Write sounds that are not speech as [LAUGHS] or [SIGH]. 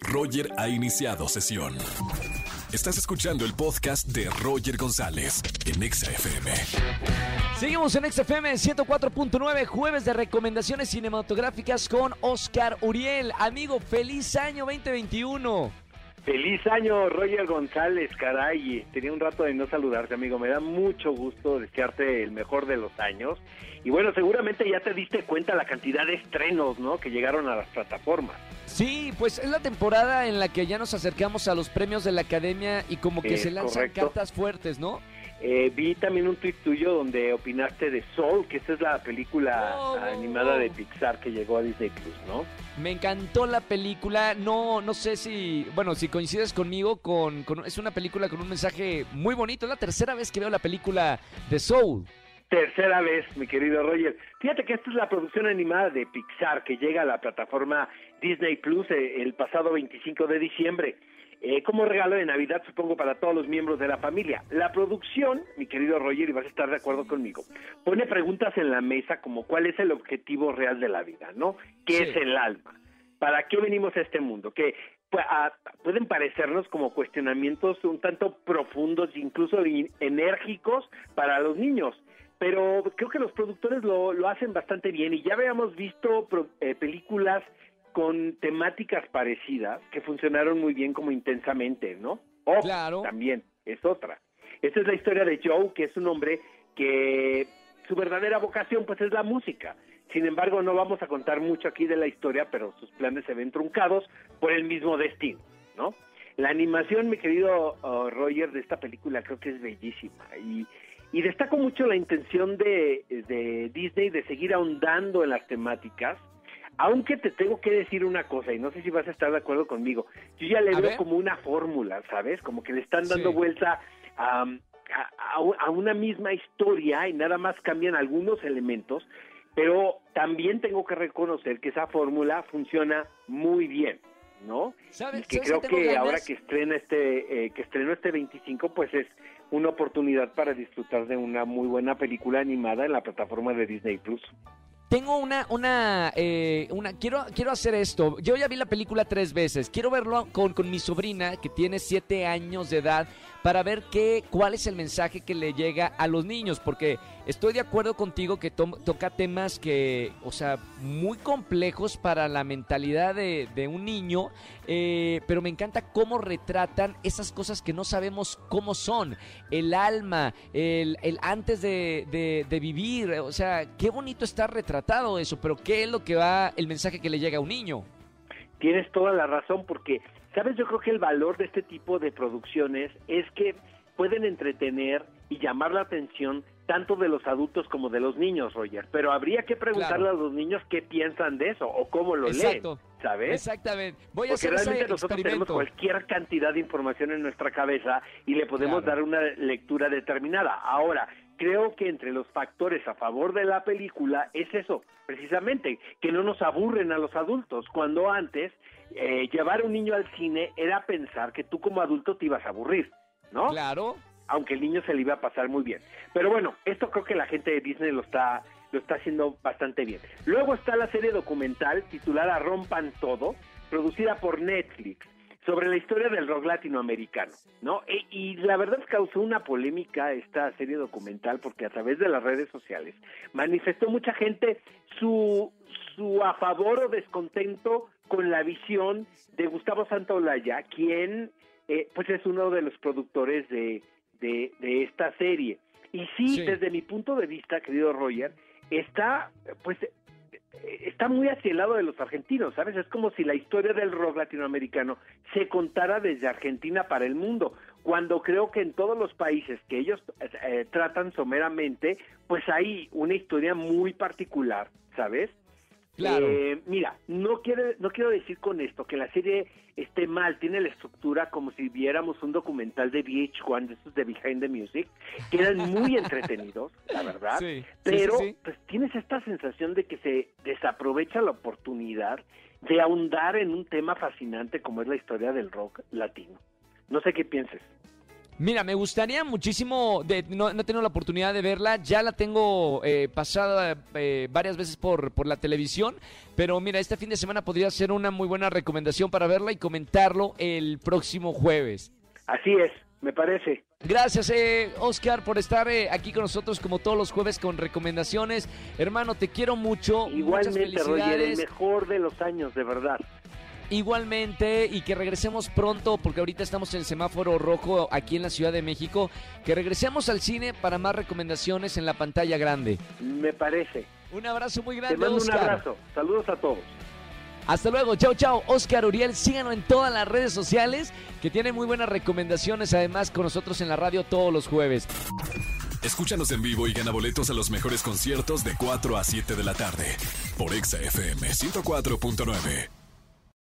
Roger ha iniciado sesión. Estás escuchando el podcast de Roger González en Exa FM. Seguimos en XFM 104.9, jueves de recomendaciones cinematográficas con Oscar Uriel. Amigo, feliz año 2021. Feliz año, Roger González, caray. Tenía un rato de no saludarte, amigo. Me da mucho gusto desearte el mejor de los años. Y bueno, seguramente ya te diste cuenta la cantidad de estrenos, ¿no? Que llegaron a las plataformas. Sí, pues es la temporada en la que ya nos acercamos a los premios de la academia y como que Es se lanzan correcto. cartas fuertes, ¿no? Eh, vi también un tuit tuyo donde opinaste de Soul, que esta es la película animada de Pixar que llegó a Disney Plus, ¿no? Me encantó la película. No, no sé si, bueno, si coincides conmigo con, con- es una película con un mensaje muy bonito. Es la tercera vez que veo la película de Soul. Tercera vez, mi querido Roger. Fíjate que esta es la producción animada de Pixar que llega a la plataforma Disney Plus eh, el pasado 25 de diciembre. Eh, como regalo de Navidad, supongo, para todos los miembros de la familia. La producción, mi querido Roger, y vas a estar de acuerdo conmigo, pone preguntas en la mesa como cuál es el objetivo real de la vida, ¿no? ¿Qué Sí. es el alma? ¿Para qué venimos a este mundo? Que pu- a- pueden parecernos como cuestionamientos un tanto profundos, incluso in- enérgicos para los niños pero creo que los productores lo, lo hacen bastante bien y ya habíamos visto pro- eh, películas con temáticas parecidas que funcionaron muy bien como intensamente, ¿no? O Claro. también es otra. Esta es la historia de Joe, que es un hombre que su verdadera vocación pues es la música. Sin embargo, no vamos a contar mucho aquí de la historia, pero sus planes se ven truncados por el mismo destino, ¿no? La animación, mi querido uh, Roger, de esta película creo que es bellísima y, y destaco mucho la intención de, de Disney de seguir ahondando en las temáticas, aunque te tengo que decir una cosa y no sé si vas a estar de acuerdo conmigo, yo ya le A veo ver. como una fórmula, ¿sabes? Como que le están dando Sí. vuelta a, a- a una misma historia y nada más cambian algunos elementos, pero también tengo que reconocer que esa fórmula funciona muy bien, ¿no? ¿Sabes- Y que creo que ahora que estrena este, eh, que estrenó este 25, pues es una oportunidad para disfrutar de una muy buena película animada en la plataforma de Disney Plus. Tengo una, una, eh, una, quiero, quiero hacer esto. Yo ya vi la película tres veces. Quiero verlo con, con mi sobrina que tiene siete años de edad para ver qué, cuál es el mensaje que le llega a los niños, porque estoy de acuerdo contigo que to- toca temas que, o sea, muy complejos para la mentalidad de, un niño, eh, pero me encanta cómo retratan esas cosas que no sabemos cómo son, el alma, el, antes de, de- de vivir, o sea, qué bonito está retratado eso, pero qué es lo que va, el mensaje que le llega a un niño. Tienes toda la razón porque, ¿sabes? Yo creo que el valor de este tipo de producciones es que pueden entretener y llamar la atención tanto de los adultos como de los niños, Roger. Pero habría que preguntarle Claro. a los niños qué piensan de eso o cómo lo Exacto. leen, ¿sabes? Exactamente. Voy a Porque hacer ese realmente nosotros tenemos cualquier cantidad de información en nuestra cabeza y le podemos Claro. dar una lectura determinada. Ahora, creo que entre los factores a favor de la película es eso, precisamente, que no nos aburren a los adultos, cuando antes eh, llevar a un niño al cine era pensar que tú como adulto te ibas a aburrir, ¿no? Claro. aunque el niño se le iba a pasar muy bien. Pero bueno, esto creo que la gente de Disney lo está lo está haciendo bastante bien. Luego está la serie documental titulada Rompan Todo, producida por Netflix, sobre la historia del rock latinoamericano, ¿no? E- y la verdad causó una polémica esta serie documental porque a través de las redes sociales manifestó mucha gente su su a favor o descontento con la visión de Gustavo Santaolalla, quien eh, pues es uno de los productores de, de, de esta serie. Y sí, Sí. desde mi punto de vista, querido Roger, está pues está muy hacia el lado de los argentinos, ¿sabes? Es como si la historia del rock latinoamericano se contara desde Argentina para el mundo, cuando creo que en todos los países que ellos eh, tratan someramente, pues hay una historia muy particular, ¿sabes? Claro. Eh, mira, no quiero, no quiero decir con esto que la serie esté mal, tiene la estructura como si viéramos un documental de VH1, de esos de Behind the Music, que eran muy [LAUGHS] entretenidos, la verdad, Sí, pero sí, sí. pues tienes esta sensación de que se desaprovecha la oportunidad de ahondar en un tema fascinante como es la historia del rock latino. No sé qué pienses. Mira, me gustaría muchísimo, de, no, no he tenido la oportunidad de verla, ya la tengo eh, pasada eh, varias veces por, por la televisión, pero mira, este fin de semana podría ser una muy buena recomendación para verla y comentarlo el próximo jueves. Así es, me parece. Gracias, eh, Oscar, por estar eh, aquí con nosotros como todos los jueves con recomendaciones. Hermano, te quiero mucho. Igualmente, Roger, el mejor de los años, de verdad. Igualmente, y que regresemos pronto, porque ahorita estamos en el semáforo rojo aquí en la Ciudad de México. Que regresemos al cine para más recomendaciones en la pantalla grande. Me parece. Un abrazo muy Te grande, mando un Oscar. abrazo. Saludos a todos. Hasta luego, chao, chao. Oscar Uriel, síganlo en todas las redes sociales, que tiene muy buenas recomendaciones, además con nosotros en la radio todos los jueves. Escúchanos en vivo y gana boletos a los mejores conciertos de 4 a 7 de la tarde por Exa FM 104.9.